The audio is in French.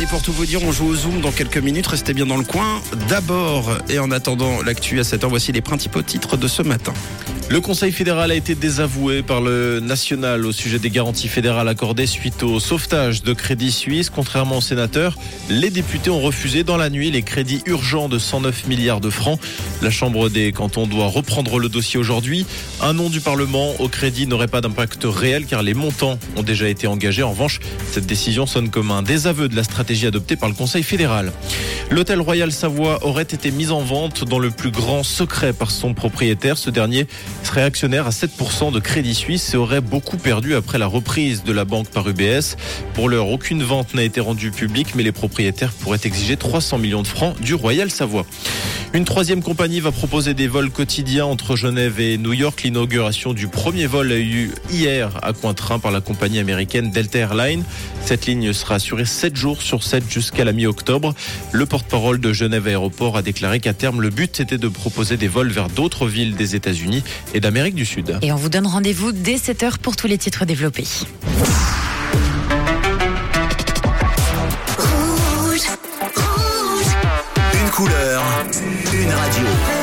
Allez, pour tout vous dire, on joue au Zoom dans quelques minutes. Restez bien dans le coin. D'abord, et en attendant l'actu à 7h, voici les principaux titres de ce matin. Le Conseil fédéral a été désavoué par le national au sujet des garanties fédérales accordées suite au sauvetage de Crédit Suisse. Contrairement aux sénateurs, les députés ont refusé dans la nuit les crédits urgents de 109 milliards de francs. La Chambre des cantons doit reprendre le dossier aujourd'hui. Un nom du Parlement au crédit n'aurait pas d'impact réel car les montants ont déjà été engagés. En revanche, cette décision sonne comme un désaveu de la stratégie adoptée par le Conseil fédéral. L'hôtel Royal Savoie aurait été mis en vente dans le plus grand secret par son propriétaire. Ce dernier serait actionnaire à 7% de Crédit Suisse et aurait beaucoup perdu après la reprise de la banque par UBS. Pour l'heure, aucune vente n'a été rendue publique, mais les propriétaires pourraient exiger 300 millions de francs du Royal Savoie. Une troisième compagnie va proposer des vols quotidiens entre Genève et New York. L'inauguration du premier vol a eu hier à Cointrin par la compagnie américaine Delta Airlines. Cette ligne sera assurée 7 jours sur 7 jusqu'à la mi-octobre. Le porte-parole de Genève Aéroport a déclaré qu'à terme, le but était de proposer des vols vers d'autres villes des États-Unis et d'Amérique du Sud. Et on vous donne rendez-vous dès 7h pour tous les titres développés. Une radio.